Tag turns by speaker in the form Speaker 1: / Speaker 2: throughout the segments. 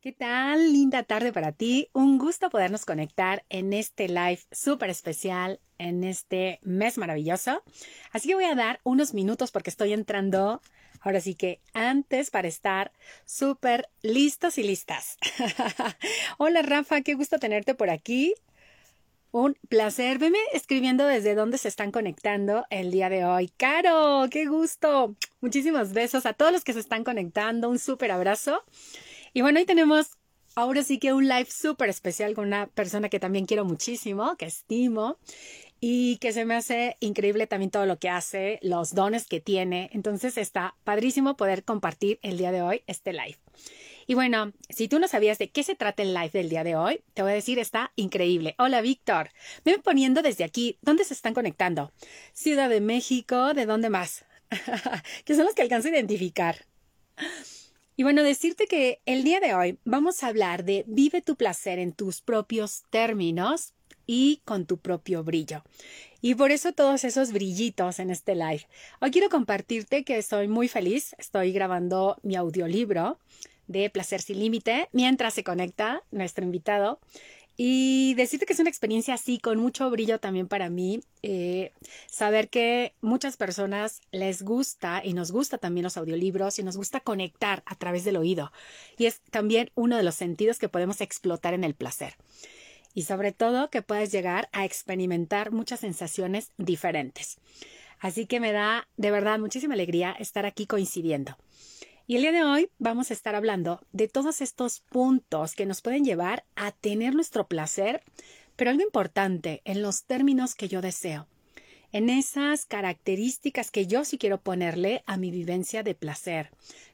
Speaker 1: ¿Qué tal? Linda tarde para ti. Un gusto podernos conectar en este live súper especial, en este mes maravilloso. Así que voy a dar unos minutos porque estoy entrando, ahora sí que antes para estar súper listos y listas. Hola Rafa, qué gusto tenerte por aquí. Un placer. Veme escribiendo desde dónde se están conectando el día de hoy. Caro, qué gusto. Muchísimos besos a todos los que se están conectando. Un súper abrazo. Y bueno, hoy tenemos ahora sí que un live súper especial con una persona que también quiero muchísimo, que estimo y que se me hace increíble también todo lo que hace, los dones que tiene. Entonces está padrísimo poder compartir el día de hoy este live. Y bueno, si tú no sabías de qué se trata el live del día de hoy, te voy a decir, está increíble. Hola, Víctor. Ven poniendo desde aquí, ¿dónde se están conectando? Ciudad de México, ¿de dónde más? que son los que alcanzo a identificar. Y bueno, decirte que el día de hoy vamos a hablar de vive tu placer en tus propios términos y con tu propio brillo. Y por eso todos esos brillitos en este live. Hoy quiero compartirte que estoy muy feliz. Estoy grabando mi audiolibro de Placer sin Límite mientras se conecta nuestro invitado. Y decirte que es una experiencia así, con mucho brillo también para mí, eh, saber que muchas personas les gusta y nos gusta también los audiolibros y nos gusta conectar a través del oído. Y es también uno de los sentidos que podemos explotar en el placer. Y sobre todo que puedes llegar a experimentar muchas sensaciones diferentes. Así que me da de verdad muchísima alegría estar aquí coincidiendo. Y el día de hoy vamos a estar hablando de todos estos puntos que nos pueden llevar a tener nuestro placer, pero algo importante, en los términos que yo deseo, en esas características que yo sí quiero ponerle a mi vivencia de placer,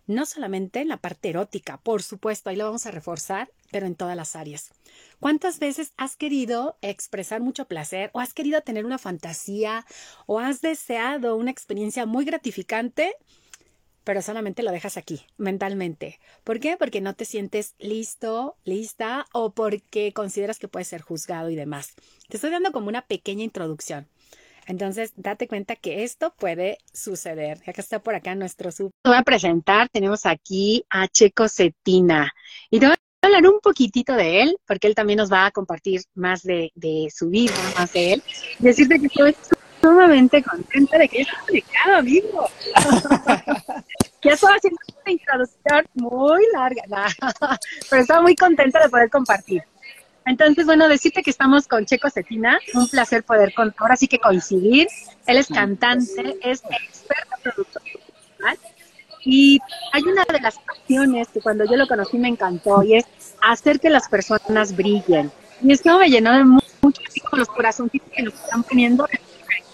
Speaker 1: no solamente en la parte erótica, por supuesto, ahí lo vamos a reforzar, pero en todas las áreas. ¿Cuántas veces has querido expresar mucho placer o has querido tener una fantasía o has deseado una experiencia muy gratificante? Pero solamente lo dejas aquí, mentalmente. ¿Por qué? Porque no te sientes listo, lista o porque consideras que puedes ser juzgado y demás. Te estoy dando como una pequeña introducción. Entonces, date cuenta que esto puede suceder. Acá está por acá nuestro sub. Voy a presentar, tenemos aquí a Checo Cetina. Y te voy a hablar un poquitito de él, porque él también nos va a compartir más de, su vida, más de él. decirte que estoy sumamente contenta de que estés conectado, amigo. ya estoy haciendo una introducción muy larga, pero estaba muy contenta de poder compartir. Entonces, bueno, decirte que estamos con Checo Cetina, un placer poder con, ahora sí que coincidir. Él es cantante, es experto productor y hay una de las pasiones que cuando yo lo conocí me encantó y es hacer que las personas brillen. Y esto me llenó de mucho, así como los corazoncitos que nos están poniendo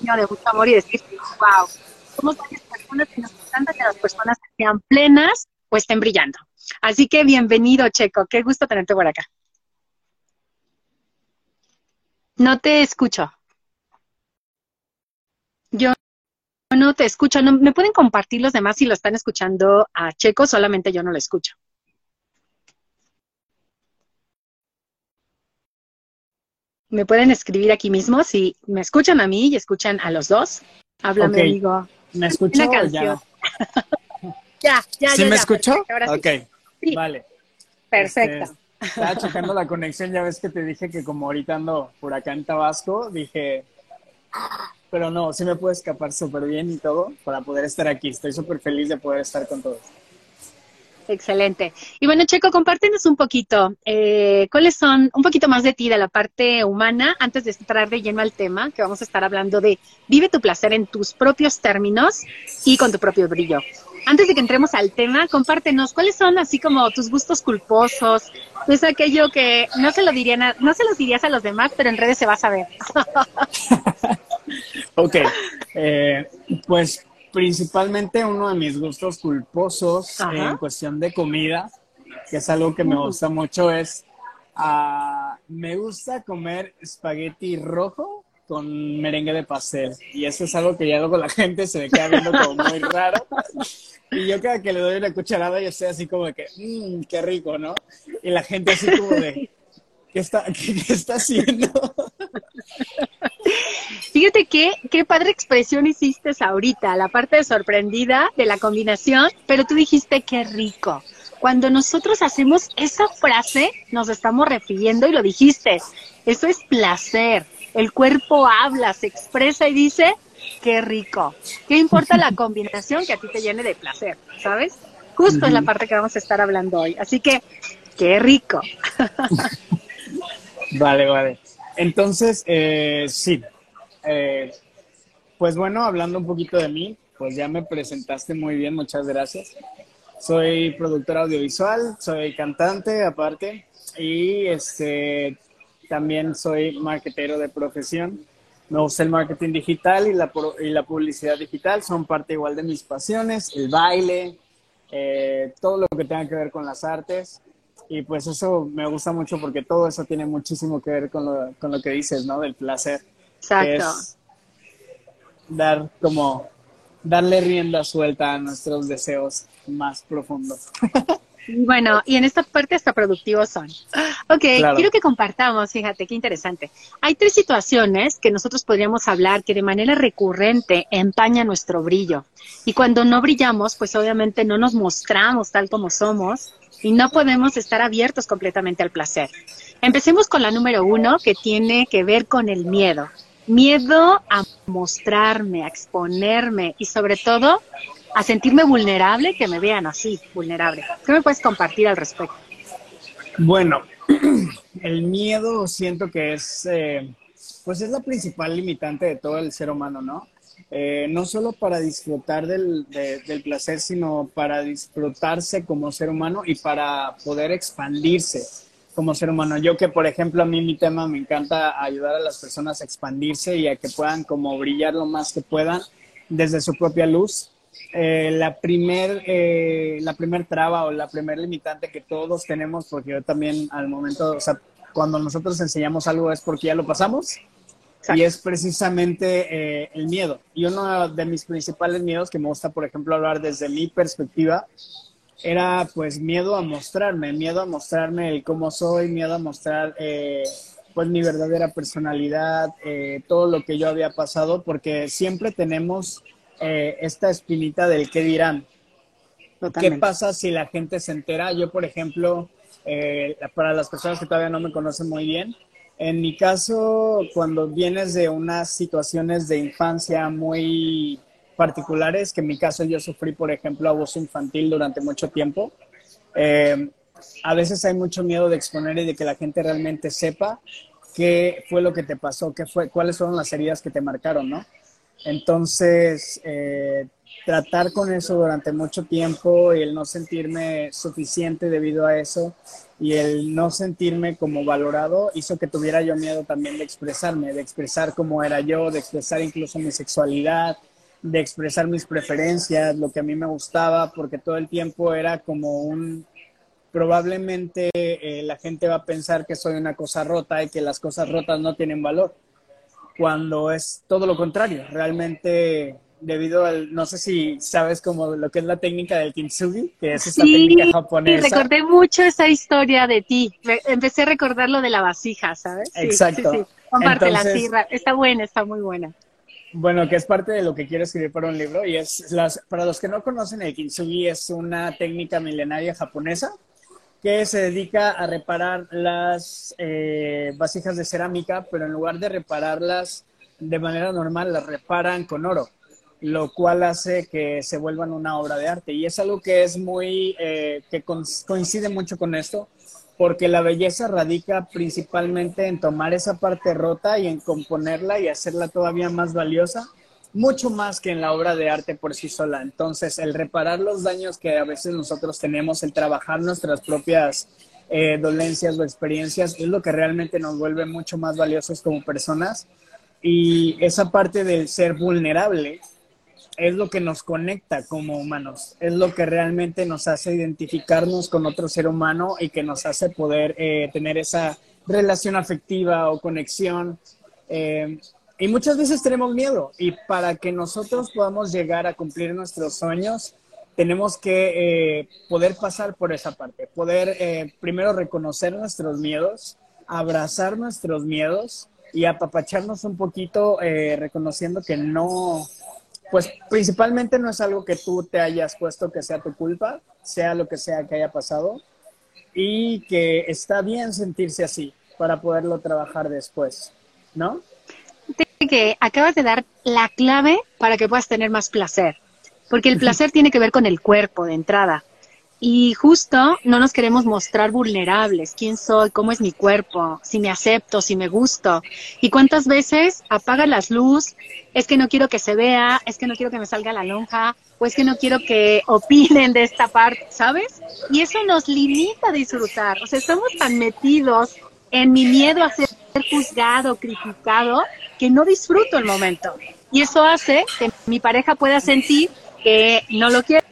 Speaker 1: de mucho amor y decir, wow, somos varias personas que nos encanta que las personas sean plenas o estén brillando. Así que bienvenido, Checo, qué gusto tenerte por acá. No te escucho. Yo no te escucho. No, ¿Me pueden compartir los demás si lo están escuchando a Checo? Solamente yo no lo escucho. Me pueden escribir aquí mismo si me escuchan a mí y escuchan a los dos. Háblame, amigo.
Speaker 2: ¿Me escuchó ya?
Speaker 1: ya, ya,
Speaker 2: ¿Sí me escuchó? ok, vale.
Speaker 1: Perfecto.
Speaker 2: Este, estaba checando la conexión, ya ves que te dije que como ahorita ando por acá en Tabasco, dije, pero no, sí me puedo escapar súper bien y todo para poder estar aquí. Estoy súper feliz de poder estar con todos.
Speaker 1: Excelente. Y bueno, Checo, compártenos un poquito, eh, ¿cuáles son un poquito más de ti, de la parte humana, antes de entrar de lleno al tema, que vamos a estar hablando de vive tu placer en tus propios términos y con tu propio brillo? Antes de que entremos al tema, compártenos cuáles son así como tus gustos culposos, es aquello que no se lo dirían, no se los dirías a los demás, pero en redes se va a saber.
Speaker 2: ok, eh, pues principalmente uno de mis gustos culposos en cuestión de comida, que es algo que me uh. gusta mucho, es uh, me gusta comer espagueti rojo con merengue de pastel. Y eso es algo que ya luego la gente se me queda viendo como muy raro. Y yo cada que le doy una cucharada, yo estoy así como de que, mmm, qué rico, ¿no? Y la gente así como de, ¿qué está, qué está haciendo?
Speaker 1: Fíjate qué, qué padre expresión hiciste ahorita, la parte de sorprendida de la combinación, pero tú dijiste qué rico. Cuando nosotros hacemos esa frase, nos estamos refiriendo y lo dijiste, eso es placer. El cuerpo habla, se expresa y dice, qué rico. ¿Qué importa la combinación que a ti te llene de placer? ¿Sabes? Justo es la parte que vamos a estar hablando hoy. Así que, qué rico.
Speaker 2: vale, vale. Entonces, eh, sí. Eh, pues bueno, hablando un poquito de mí, pues ya me presentaste muy bien, muchas gracias. Soy productor audiovisual, soy cantante aparte y este también soy marketero de profesión. Me gusta el marketing digital y la, y la publicidad digital, son parte igual de mis pasiones, el baile, eh, todo lo que tenga que ver con las artes. Y pues eso me gusta mucho porque todo eso tiene muchísimo que ver con lo, con lo que dices, ¿no? Del placer.
Speaker 1: Exacto.
Speaker 2: dar como, darle rienda suelta a nuestros deseos más profundos.
Speaker 1: Bueno, y en esta parte hasta productivos son. Ok, quiero que compartamos, fíjate, qué interesante. Hay tres situaciones que nosotros podríamos hablar que de manera recurrente empañan nuestro brillo. Y cuando no brillamos, pues obviamente no nos mostramos tal como somos y no podemos estar abiertos completamente al placer. Empecemos con la número uno, que tiene que ver con el miedo. Miedo a mostrarme, a exponerme y sobre todo a sentirme vulnerable, que me vean así, vulnerable. ¿Qué me puedes compartir al respecto?
Speaker 2: Bueno, el miedo siento que es, eh, pues es la principal limitante de todo el ser humano, ¿no? Eh, no solo para disfrutar del, del, placer, sino para disfrutarse como ser humano y para poder expandirse como ser humano. Yo que, por ejemplo, a mí mi tema me encanta ayudar a las personas a expandirse y a que puedan como brillar lo más que puedan desde su propia luz. Eh, la primer, eh, la primer traba o la primer limitante que todos tenemos, porque yo también al momento, o sea, cuando nosotros enseñamos algo es porque ya lo pasamos, y es precisamente eh, el miedo. Y uno de mis principales miedos que me gusta, por ejemplo, hablar desde mi perspectiva, era pues miedo a mostrarme, miedo a mostrarme el cómo soy, miedo a mostrar eh, pues mi verdadera personalidad, eh, todo lo que yo había pasado, porque siempre tenemos esta espinita del qué dirán. ¿Qué pasa si la gente se entera? Yo, por ejemplo, para las personas que todavía no me conocen muy bien, en mi caso, cuando vienes de unas situaciones de infancia muy particulares, que en mi caso yo sufrí, por ejemplo, abuso infantil durante mucho tiempo, eh, a veces hay mucho miedo de exponer y de que la gente realmente sepa qué fue lo que te pasó, qué fue, cuáles fueron las heridas que te marcaron, ¿no? Entonces, eh, tratar con eso durante mucho tiempo y el no sentirme suficiente debido a eso y el no sentirme como valorado hizo que tuviera yo miedo también de expresarme, de expresar cómo era yo, de expresar incluso mi sexualidad, de expresar mis preferencias, lo que a mí me gustaba, porque todo el tiempo era como un, probablemente eh, la gente va a pensar que soy una cosa rota y que las cosas rotas no tienen valor, cuando es todo lo contrario, realmente debido al, no sé si sabes como lo que es la técnica del kintsugi, que es esta técnica japonesa.
Speaker 1: Sí, recordé mucho esa historia de ti. Empecé a recordar lo de la vasija, ¿sabes?
Speaker 2: Exacto. Sí, sí.
Speaker 1: Comparte la sirra. Está buena, está muy buena.
Speaker 2: Bueno, que es parte de lo que quiero escribir para un libro y es, las, para los que no conocen, el kintsugi es una técnica milenaria japonesa que se dedica a reparar las eh, vasijas de cerámica, pero en lugar de repararlas de manera normal, las reparan con oro lo cual hace que se vuelvan una obra de arte. Y es algo que es muy, eh, que coincide mucho con esto, porque la belleza radica principalmente en tomar esa parte rota y en componerla y hacerla todavía más valiosa, mucho más que en la obra de arte por sí sola. Entonces, el reparar los daños que a veces nosotros tenemos, el trabajar nuestras propias eh, dolencias o experiencias, es lo que realmente nos vuelve mucho más valiosos como personas. Y esa parte del ser vulnerable es lo que nos conecta como humanos, es lo que realmente nos hace identificarnos con otro ser humano y que nos hace poder eh, tener esa relación afectiva o conexión. Eh, y muchas veces tenemos miedo y para que nosotros podamos llegar a cumplir nuestros sueños, tenemos que eh, poder pasar por esa parte, poder primero reconocer nuestros miedos, abrazar nuestros miedos y apapacharnos un poquito reconociendo que no, pues principalmente no es algo que tú te hayas puesto que sea tu culpa, sea lo que sea que haya pasado, y que está bien sentirse así para poderlo trabajar después, ¿no?
Speaker 1: Que acabas de dar la clave para que puedas tener más placer, porque el placer tiene que ver con el cuerpo de entrada. Y justo no nos queremos mostrar vulnerables, quién soy, cómo es mi cuerpo, si me acepto, si me gusto. Y cuántas veces apaga las luz, es que no quiero que se vea, es que no quiero que me salga la lonja, o es que no quiero que opinen de esta parte, ¿sabes? Y eso nos limita a disfrutar. O sea, estamos tan metidos en mi miedo a ser juzgado, criticado, que no disfruto el momento. Y eso hace que mi pareja pueda sentir que no lo quiero,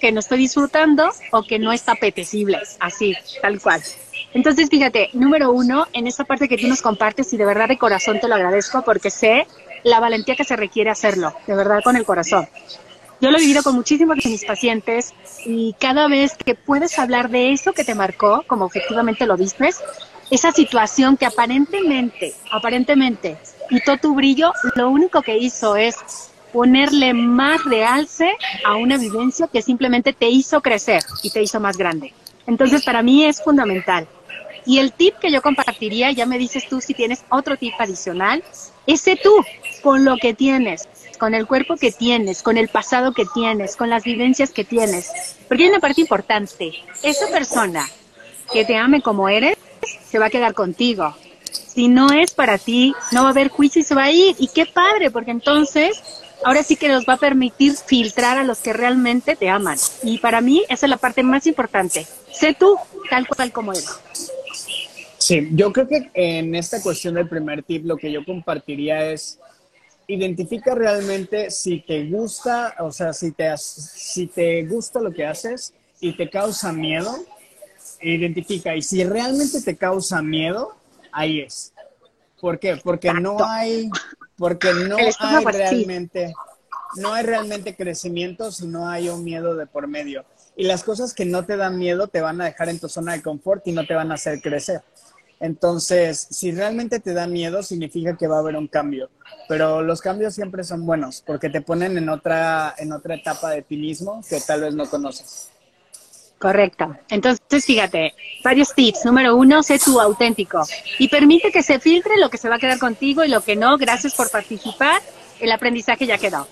Speaker 1: que no estoy disfrutando o que no está apetecible, así, tal cual. Entonces, fíjate, número uno, en esa parte que tú nos compartes y de verdad de corazón te lo agradezco porque sé la valentía que se requiere hacerlo, de verdad con el corazón. Yo lo he vivido con muchísimos de mis pacientes y cada vez que puedes hablar de eso que te marcó, como efectivamente lo dices, esa situación que aparentemente, aparentemente quitó tu brillo, lo único que hizo es ponerle más realce a una vivencia que simplemente te hizo crecer y te hizo más grande. Entonces, para mí es fundamental. Y el tip que yo compartiría, ya me dices tú si tienes otro tip adicional, ese tú, con lo que tienes, con el cuerpo que tienes, con el pasado que tienes, con las vivencias que tienes. Porque hay una parte importante. Esa persona que te ame como eres, se va a quedar contigo. Si no es para ti, no va a haber juicio y se va a ir. Y qué padre, porque entonces ahora sí que nos va a permitir filtrar a los que realmente te aman. Y para mí esa es la parte más importante. Sé tú tal cual como eres.
Speaker 2: Sí, yo creo que en esta cuestión del primer tip lo que yo compartiría es identifica realmente si te gusta, o sea, si te, si te gusta lo que haces y te causa miedo, identifica. Y si realmente te causa miedo, ahí es. ¿Por qué? Porque no hay, porque no hay realmente, no hay realmente crecimiento si no hay un miedo de por medio. Y las cosas que no te dan miedo te van a dejar en tu zona de confort y no te van a hacer crecer. Entonces, si realmente te da miedo, significa que va a haber un cambio. Pero los cambios siempre son buenos porque te ponen en otra, en otra etapa de ti mismo que tal vez no conoces.
Speaker 1: Correcto. Entonces, fíjate, varios tips. Número uno, sé tú auténtico y permite que se filtre lo que se va a quedar contigo y lo que no. Gracias por participar. El aprendizaje ya quedó.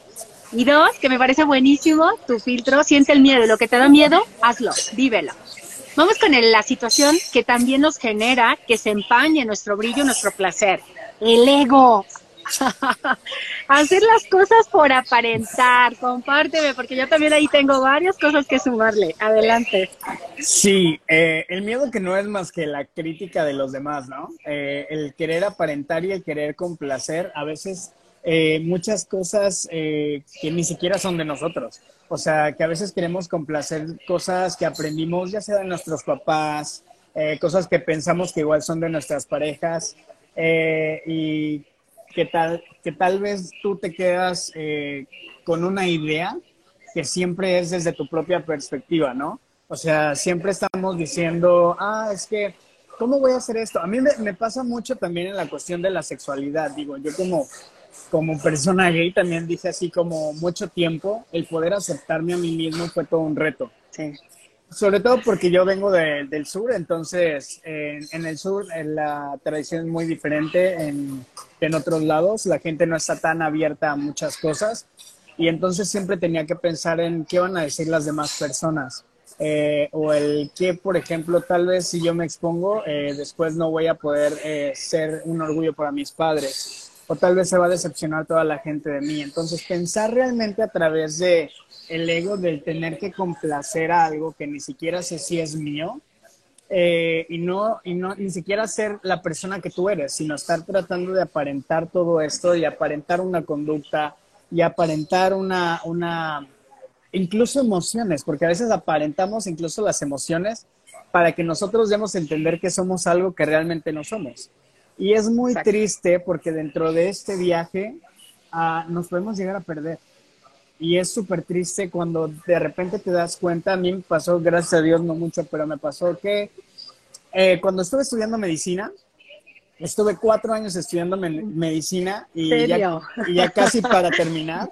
Speaker 1: Y dos, que me parece buenísimo, tu filtro, siente el miedo. Lo que te da miedo, hazlo, vívelo. Vamos con la situación que también nos genera que se empañe nuestro brillo, nuestro placer. El ego. Hacer las cosas por aparentar, compárteme, porque yo también ahí tengo varias cosas que sumarle. Adelante.
Speaker 2: Sí, eh, el miedo que no es más que la crítica de los demás, ¿no? Eh, el querer aparentar y el querer complacer, a veces eh, muchas cosas que ni siquiera son de nosotros. O sea, que a veces queremos complacer cosas que aprendimos, ya sea de nuestros papás, cosas que pensamos que igual son de nuestras parejas. y que tal, que tal vez tú te quedas eh, con una idea que siempre es desde tu propia perspectiva, ¿no? O sea, siempre estamos diciendo, ah, es que, ¿cómo voy a hacer esto? A mí me, pasa mucho también en la cuestión de la sexualidad, digo, yo como, como persona gay también dije así como mucho tiempo, el poder aceptarme a mí mismo fue todo un reto. Sí. Sobre todo porque yo vengo del sur, entonces en, el sur la tradición es muy diferente en, en, otros lados, la gente no está tan abierta a muchas cosas y entonces siempre tenía que pensar en qué van a decir las demás personas. Eh, o el que, por ejemplo, tal vez si yo me expongo, eh, después no voy a poder eh, ser un orgullo para mis padres, o tal vez se va a decepcionar toda la gente de mí. Entonces, pensar realmente a través de el ego del tener que complacer a algo que ni siquiera sé si es mío eh, y, no, y no ni siquiera ser la persona que tú eres, sino estar tratando de aparentar todo esto y aparentar una conducta y aparentar una, una, incluso emociones, porque a veces aparentamos incluso las emociones para que nosotros demos a entender que somos algo que realmente no somos. Y es muy triste porque dentro de este viaje ah, nos podemos llegar a perder y es súper triste cuando de repente te das cuenta, a mí me pasó, gracias a Dios, no mucho, pero me pasó que eh, cuando estuve estudiando medicina, estuve cuatro años estudiando medicina y ya, y ya, casi para terminar.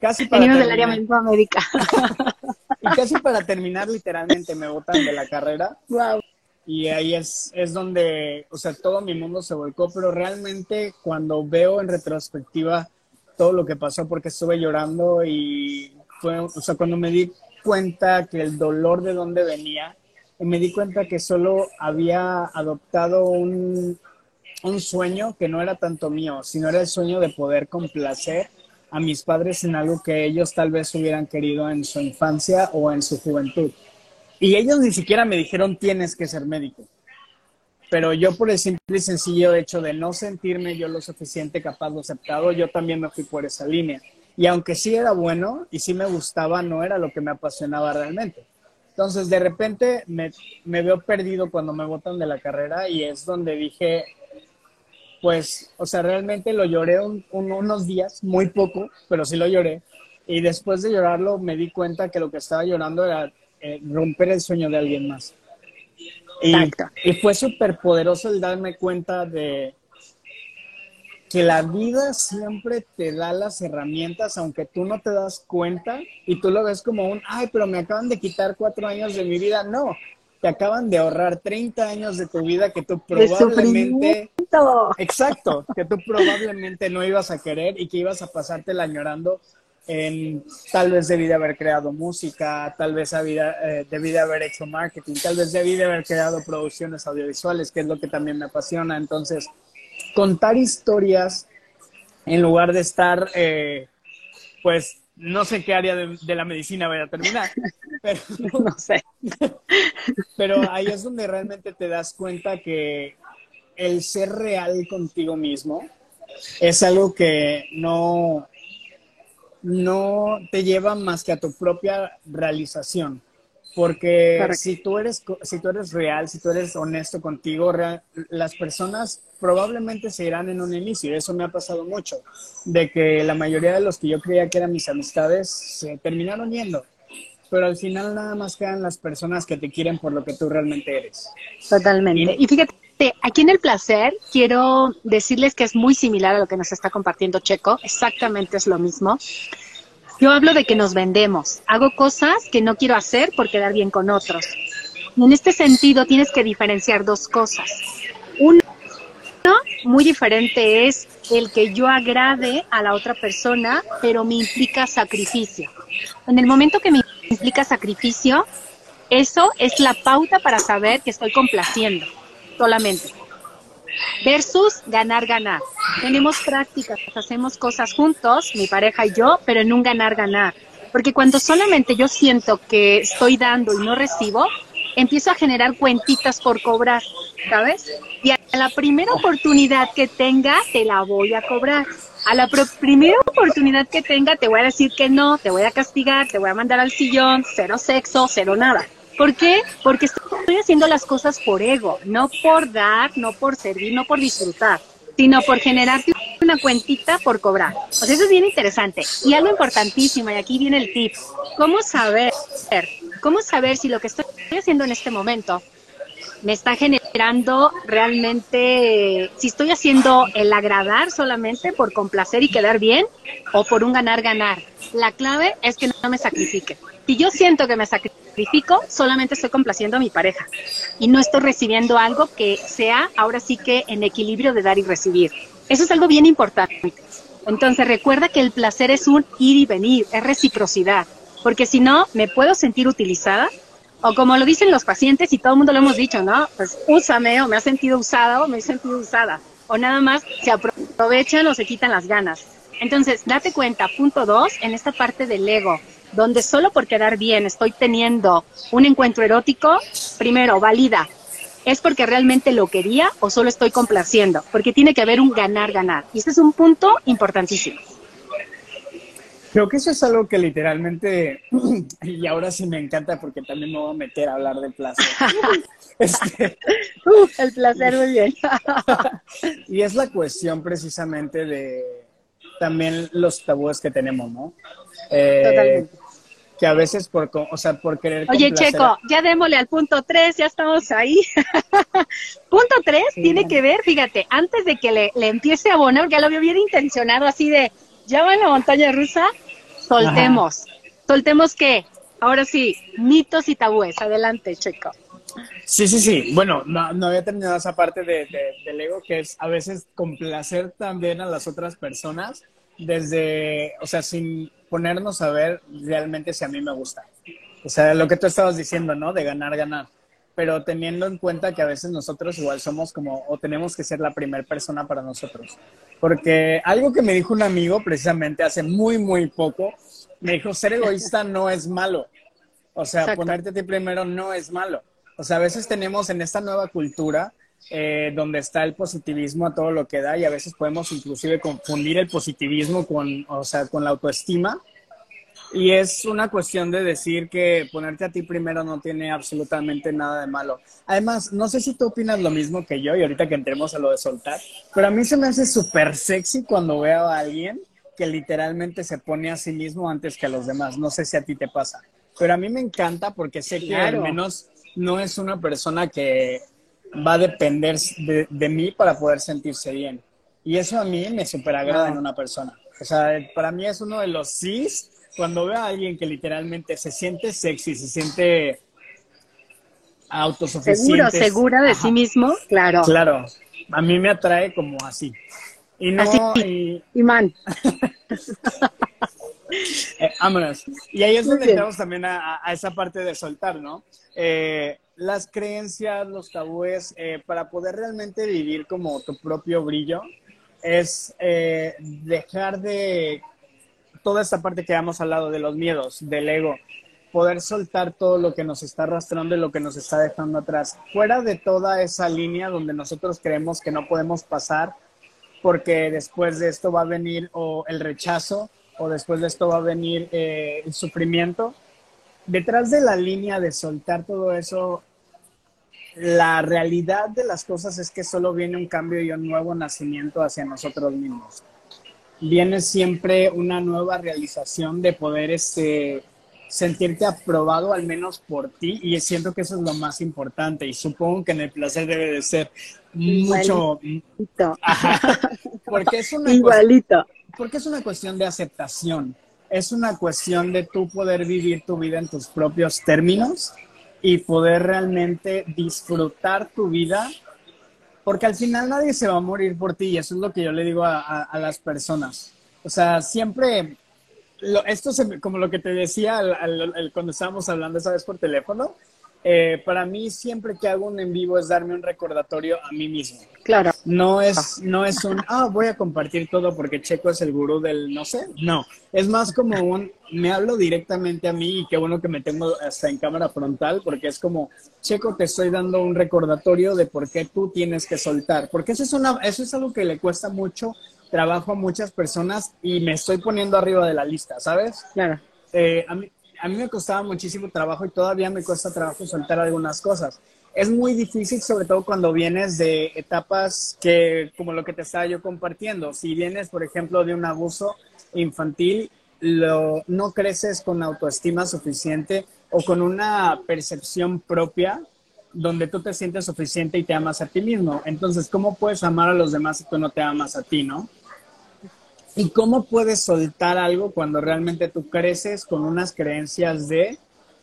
Speaker 2: Casi para
Speaker 1: Venimos del área médica.
Speaker 2: Y casi para terminar, literalmente me botan de la carrera.
Speaker 1: Wow.
Speaker 2: Y ahí es, es donde, o sea, todo mi mundo se volcó, pero realmente cuando veo en retrospectiva todo lo que pasó, porque estuve llorando y fue, o sea, cuando me di cuenta que el dolor de dónde venía, me di cuenta que solo había adoptado un, un sueño que no era tanto mío, sino era el sueño de poder complacer a mis padres en algo que ellos tal vez hubieran querido en su infancia o en su juventud. Y ellos ni siquiera me dijeron tienes que ser médico. Pero yo por el simple y sencillo hecho de no sentirme yo lo suficiente capaz o aceptado, yo también me fui por esa línea. Y aunque sí era bueno y sí me gustaba, no era lo que me apasionaba realmente. Entonces, de repente me, me veo perdido cuando me botan de la carrera y es donde dije, pues, o sea, realmente lo lloré unos días, muy poco, pero sí lo lloré. Y después de llorarlo me di cuenta que lo que estaba llorando era eh, romper el sueño de alguien más. Y, y fue súper poderoso el darme cuenta de que la vida siempre te da las herramientas, aunque tú no te das cuenta y tú lo ves como un, ay, pero me acaban de quitar cuatro años de mi vida. No, te acaban de ahorrar 30 años de tu vida que tú probablemente... Exacto, que tú probablemente no ibas a querer y que ibas a pasártela añorando en tal vez debí de haber creado música, tal vez eh, debí de haber hecho marketing, tal vez debí de haber creado producciones audiovisuales, que es lo que también me apasiona. Entonces, contar historias en lugar de estar, eh, pues, no sé qué área de, la medicina voy a terminar, pero,
Speaker 1: no sé.
Speaker 2: pero ahí es donde realmente te das cuenta que el ser real contigo mismo es algo que no, no te lleva más que a tu propia realización. Porque si tú, eres, si tú eres real, si tú eres honesto contigo, las personas probablemente se irán en un inicio. Eso me ha pasado mucho, de que la mayoría de los que yo creía que eran mis amistades se terminaron yendo. Pero al final nada más quedan las personas que te quieren por lo que tú realmente eres.
Speaker 1: Totalmente. Y, y fíjate, aquí en el placer quiero decirles que es muy similar a lo que nos está compartiendo Checo. Exactamente es lo mismo. Yo hablo de que nos vendemos. Hago cosas que no quiero hacer por quedar bien con otros. En este sentido tienes que diferenciar dos cosas. Uno, muy diferente es el que yo agrade a la otra persona, pero me implica sacrificio. En el momento que me implica sacrificio, eso es la pauta para saber que estoy complaciendo solamente versus ganar, ganar. Tenemos prácticas, hacemos cosas juntos, mi pareja y yo, pero en un ganar, ganar. Porque cuando solamente yo siento que estoy dando y no recibo, empiezo a generar cuentitas por cobrar, ¿sabes? Y a la primera oportunidad que tenga, te la voy a cobrar. A la primera oportunidad que tenga, te voy a decir que no, te voy a castigar, te voy a mandar al sillón, cero sexo, cero nada. ¿Por qué? Porque estoy haciendo las cosas por ego, no por dar, no por servir, no por disfrutar, sino por generarte una cuentita por cobrar. O sea, eso es bien interesante. Y algo importantísimo, y aquí viene el tip, ¿cómo saber? ¿Cómo saber si lo que estoy haciendo en este momento me está generando realmente, si estoy haciendo el agradar solamente por complacer y quedar bien o por un ganar-ganar? La clave es que no me sacrifique. Si yo siento que me sacrifico, solamente estoy complaciendo a mi pareja y no estoy recibiendo algo que sea ahora sí que en equilibrio de dar y recibir. Eso es algo bien importante. Entonces recuerda que el placer es un ir y venir, es reciprocidad, porque si no, me puedo sentir utilizada o como lo dicen los pacientes y todo el mundo lo hemos dicho, ¿no? Pues úsame o me ha sentido usada o me he sentido usada o nada más se aprovechan o se quitan las ganas. Entonces, date cuenta, punto dos, en esta parte del ego, donde solo por quedar bien estoy teniendo un encuentro erótico, primero, valida, ¿es porque realmente lo quería o solo estoy complaciendo? Porque tiene que haber un ganar-ganar. Y este es un punto importantísimo.
Speaker 2: Creo que eso es algo que literalmente, y ahora sí me encanta porque también me voy a meter a hablar del placer.
Speaker 1: este, el placer, muy bien.
Speaker 2: y es la cuestión precisamente de también los tabúes que tenemos, ¿no? Eh, Totalmente que a veces por, o sea, por querer...
Speaker 1: Oye, Checo, ya démosle al punto 3, ya estamos ahí. punto 3 tiene que ver, fíjate, antes de que le, le empiece a abonar, ya lo había bien intencionado, así de, ya va en la montaña rusa, soltemos. ¿Soltemos qué? ahora sí, mitos y tabúes. Adelante, Checo.
Speaker 2: Sí, sí, sí. Bueno, no, había terminado esa parte de, del ego, que es a veces complacer también a las otras personas, desde, o sea, sin ponernos a ver realmente si a mí me gusta. O sea, lo que tú estabas diciendo, ¿no? De ganar, ganar. Pero teniendo en cuenta que a veces nosotros igual somos como, o tenemos que ser la primera persona para nosotros. Porque algo que me dijo un amigo precisamente hace muy, muy poco, me dijo, ser egoísta no es malo. O sea, ponerte a ti primero no es malo. O sea, a veces tenemos en esta nueva cultura eh, donde está el positivismo a todo lo que da y a veces podemos inclusive confundir el positivismo con, o sea, con la autoestima. Y es una cuestión de decir que ponerte a ti primero no tiene absolutamente nada de malo. Además, no sé si tú opinas lo mismo que yo y ahorita que entremos a lo de soltar, pero a mí se me hace súper sexy cuando veo a alguien que literalmente se pone a sí mismo antes que a los demás. No sé si a ti te pasa, pero a mí me encanta porque sé que al menos no es una persona que va a depender de, mí para poder sentirse bien. Y eso a mí me super agrada en una persona. O sea, para mí es uno de los sís cuando veo a alguien que literalmente se siente sexy, se siente autosuficiente.
Speaker 1: Seguro, segura de sí mismo, claro.
Speaker 2: Claro, a mí me atrae como así. Y no,
Speaker 1: así, y... man.
Speaker 2: Eh, vámonos. Y ahí es donde entramos también a, esa parte de soltar, ¿no? Eh, las creencias, los tabúes, eh, para poder realmente vivir como tu propio brillo, es dejar de toda esta parte que hemos hablado de los miedos, del ego, poder soltar todo lo que nos está arrastrando y lo que nos está dejando atrás, fuera de toda esa línea donde nosotros creemos que no podemos pasar porque después de esto va a venir o el rechazo o después de esto va a venir eh, el sufrimiento. Detrás de la línea de soltar todo eso, la realidad de las cosas es que solo viene un cambio y un nuevo nacimiento hacia nosotros mismos. Viene siempre una nueva realización de poder este, sentirte aprobado al menos por ti y siento que eso es lo más importante y supongo que en el placer debe de ser mucho porque es una
Speaker 1: igualito
Speaker 2: porque es una cuestión de aceptación, es una cuestión de tú poder vivir tu vida en tus propios términos y poder realmente disfrutar tu vida, porque al final nadie se va a morir por ti y eso es lo que yo le digo a, las personas. O sea, siempre, esto es como lo que te decía cuando estábamos hablando esa vez por teléfono, eh, para mí siempre que hago un en vivo es darme un recordatorio a mí mismo.
Speaker 1: Claro.
Speaker 2: No es, no es un, ah, voy a compartir todo porque Checo es el gurú del no sé. No, es más como un, me hablo directamente a mí y qué bueno que me tengo hasta en cámara frontal porque es como, Checo, te estoy dando un recordatorio de por qué tú tienes que soltar. Porque eso es, una, eso es algo que le cuesta mucho trabajo a muchas personas y me estoy poniendo arriba de la lista, ¿sabes?
Speaker 1: Claro.
Speaker 2: Eh, a mí, a mí me costaba muchísimo trabajo y todavía me cuesta trabajo soltar algunas cosas. Es muy difícil, sobre todo cuando vienes de etapas que, como lo que te estaba yo compartiendo, si vienes, por ejemplo, de un abuso infantil, lo, no creces con autoestima suficiente o con una percepción propia donde tú te sientes suficiente y te amas a ti mismo. Entonces, ¿cómo puedes amar a los demás si tú no te amas a ti, no? ¿Y cómo puedes soltar algo cuando realmente tú creces con unas creencias de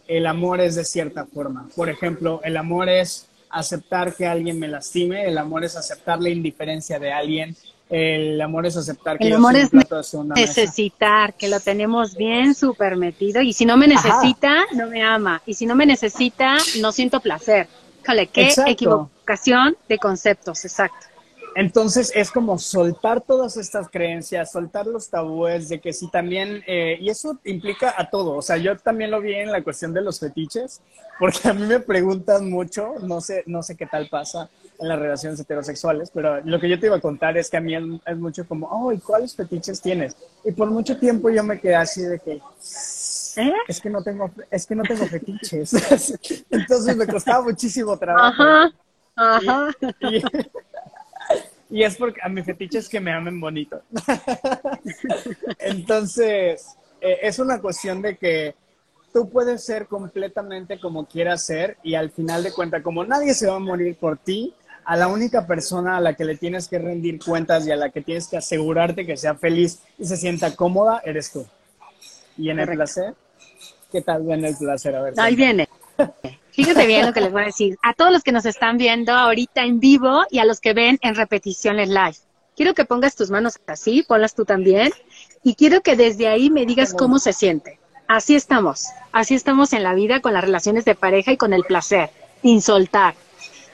Speaker 2: el amor es de cierta forma? Por ejemplo, el amor es aceptar que alguien me lastime, el amor es aceptar la indiferencia de alguien, el amor es aceptar que
Speaker 1: el amor es necesitar, que lo tenemos bien súper metido y si no me necesita, no me ama y si no me necesita, no siento placer. qué equivocación de conceptos, exacto.
Speaker 2: Entonces es como soltar todas estas creencias, soltar los tabúes de que sí también, eh, y eso implica a todo, o sea, yo también lo vi en la cuestión de los fetiches, porque a mí me preguntan mucho, no sé, no sé qué tal pasa en las relaciones heterosexuales, pero lo que yo te iba a contar es que a mí es, mucho como, oh, ¿y cuáles fetiches tienes? Y por mucho tiempo yo me quedé así de que, ¿Eh? es que no tengo, es que no tengo fetiches, entonces me costaba muchísimo trabajo.
Speaker 1: Ajá, ajá.
Speaker 2: Y es porque a mi fetiche es que me amen bonito. Entonces, eh, es una cuestión de que tú puedes ser completamente como quieras ser y al final de cuentas, como nadie se va a morir por ti, a la única persona a la que le tienes que rendir cuentas y a la que tienes que asegurarte que sea feliz y se sienta cómoda, eres tú. Y en el placer, qué tal viene el placer. A ver.
Speaker 1: Ahí viene. Fíjate bien lo que les voy a decir. A todos los que nos están viendo ahorita en vivo y a los que ven en repeticiones live. Quiero que pongas tus manos así, ponlas tú también. Y quiero que desde ahí me digas cómo se siente. Así estamos. Así estamos en la vida con las relaciones de pareja y con el placer. Sin soltar.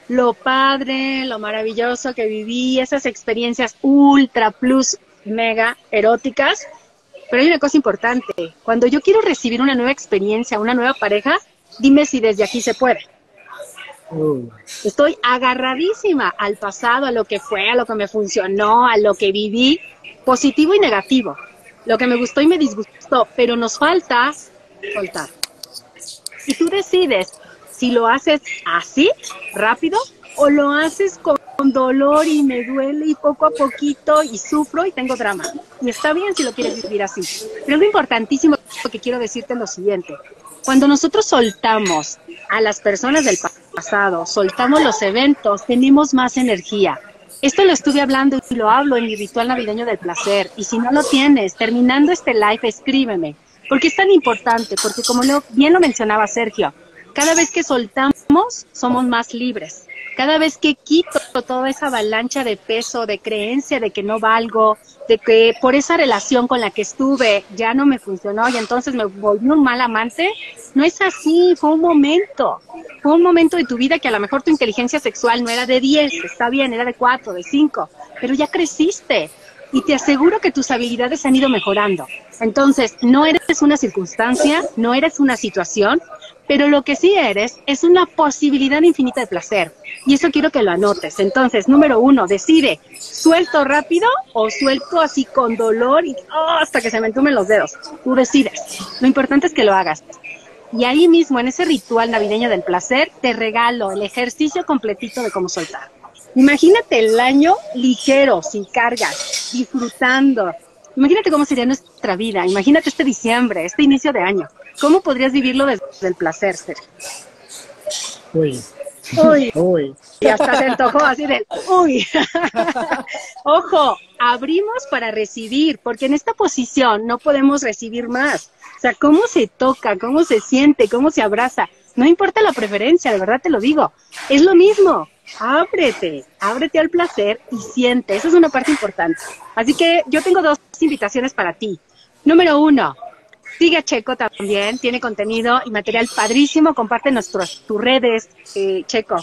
Speaker 1: Lo padre, lo maravilloso que viví, esas experiencias ultra plus mega eróticas. Pero hay una cosa importante. Cuando yo quiero recibir una nueva experiencia, una nueva pareja, Dime si desde aquí se puede. Uh. Estoy agarradísima al pasado, a lo que fue, a lo que me funcionó, a lo que viví, positivo y negativo. Lo que me gustó y me disgustó, pero nos falta soltar. Y tú decides si lo haces así, rápido, o lo haces con dolor y me duele y poco a poquito y sufro y tengo drama. Y está bien si lo quieres vivir así. Pero lo importantísimo que quiero decirte es lo siguiente. Cuando nosotros soltamos a las personas del pasado, soltamos los eventos, tenemos más energía. Esto lo estuve hablando y lo hablo en mi ritual navideño del placer. Y si no lo tienes, terminando este live, escríbeme. Porque es tan importante, porque como bien lo mencionaba Sergio, cada vez que soltamos, somos más libres. Cada vez que quito toda esa avalancha de peso, de creencia de que no valgo, de que por esa relación con la que estuve ya no me funcionó y entonces me volví un mal amante, no es así, fue un momento, fue un momento de tu vida que a lo mejor tu inteligencia sexual no era de 10, está bien, era de 4, de 5, pero ya creciste y te aseguro que tus habilidades han ido mejorando. Entonces, no eres una circunstancia, no eres una situación, pero lo que sí eres es una posibilidad infinita de placer. Y eso quiero que lo anotes. Entonces, número uno, decide, ¿suelto rápido o suelto así con dolor y oh, hasta que se me entumen los dedos? Tú decides. Lo importante es que lo hagas. Y ahí mismo, en ese ritual navideño del placer, te regalo el ejercicio completito de cómo soltar. Imagínate el año ligero, sin cargas, disfrutando. Imagínate cómo sería nuestra vida. Imagínate este diciembre, este inicio de año. ¿Cómo podrías vivirlo desde el placer, Sergio?
Speaker 2: Uy,
Speaker 1: Uy, uy. Y hasta se antojó así de, uy. Ojo, abrimos para recibir, porque en esta posición no podemos recibir más. O sea, cómo se toca, cómo se siente, cómo se abraza. No importa la preferencia, de verdad te lo digo. Es lo mismo. Ábrete, ábrete al placer y siente. Esa es una parte importante. Así que yo tengo dos invitaciones para ti. Número uno, Sigue a Checo también, tiene contenido y material padrísimo. Comparte nuestras tus redes, eh, Checo.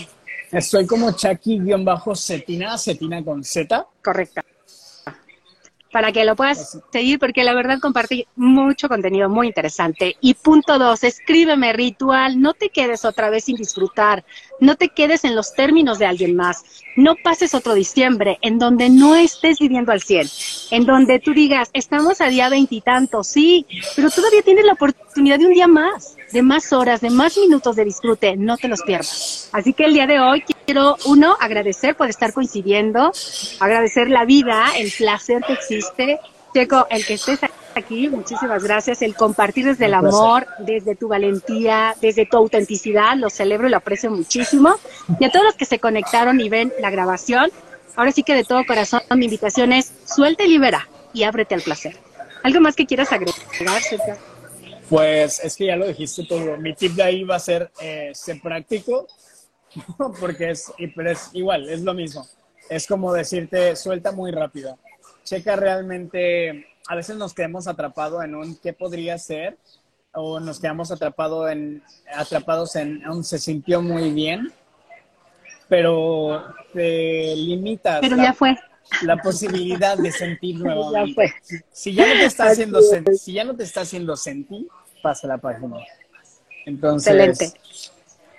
Speaker 2: Estoy como Chucky-Cetina, Cetina con Z.
Speaker 1: Correcto para que lo puedas seguir, porque la verdad compartí mucho contenido muy interesante. Y punto dos, escríbeme ritual, no te quedes otra vez sin disfrutar, no te quedes en los términos de alguien más, no pases otro diciembre en donde no estés viviendo al 100, en donde tú digas, estamos a día veintitantos, sí, pero todavía tienes la oportunidad de un día más, de más horas, de más minutos de disfrute, no te los pierdas. Así que el día de hoy quiero, uno, agradecer por estar coincidiendo, agradecer la vida, el placer que existe. Checo, el que estés aquí, muchísimas gracias. El compartir desde el amor, desde tu valentía, desde tu autenticidad, lo celebro y lo aprecio muchísimo. Y a todos los que se conectaron y ven la grabación, ahora sí que de todo corazón mi invitación es suelta y libera y ábrete al placer. ¿Algo más que quieras agregar, Sergio?
Speaker 2: Pues es que ya lo dijiste todo. Mi tip de ahí va a ser eh, práctico, porque es, pero es igual, es lo mismo. Es como decirte, suelta muy rápido. Checa realmente, a veces nos quedamos atrapados en un qué podría ser, o nos quedamos atrapado en, atrapados en un se sintió muy bien, pero te limitas.
Speaker 1: Pero ya fue.
Speaker 2: La posibilidad de sentir nuevamente. Si ya no te está haciendo, si ya no te está haciendo sentir, pasa la página. Entonces, Excelente.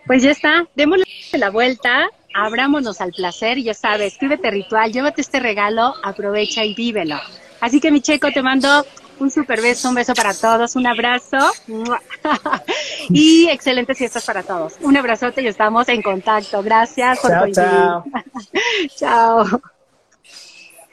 Speaker 1: Pues ya está, démosle la vuelta, abrámonos al placer ya sabes, escríbete ritual, llévate este regalo, aprovecha y vívelo. Así que mi checo, te mando un super beso, un beso para todos, un abrazo y excelentes fiestas para todos. Un abrazote y estamos en contacto. Gracias por
Speaker 2: chao, chao.
Speaker 1: chao.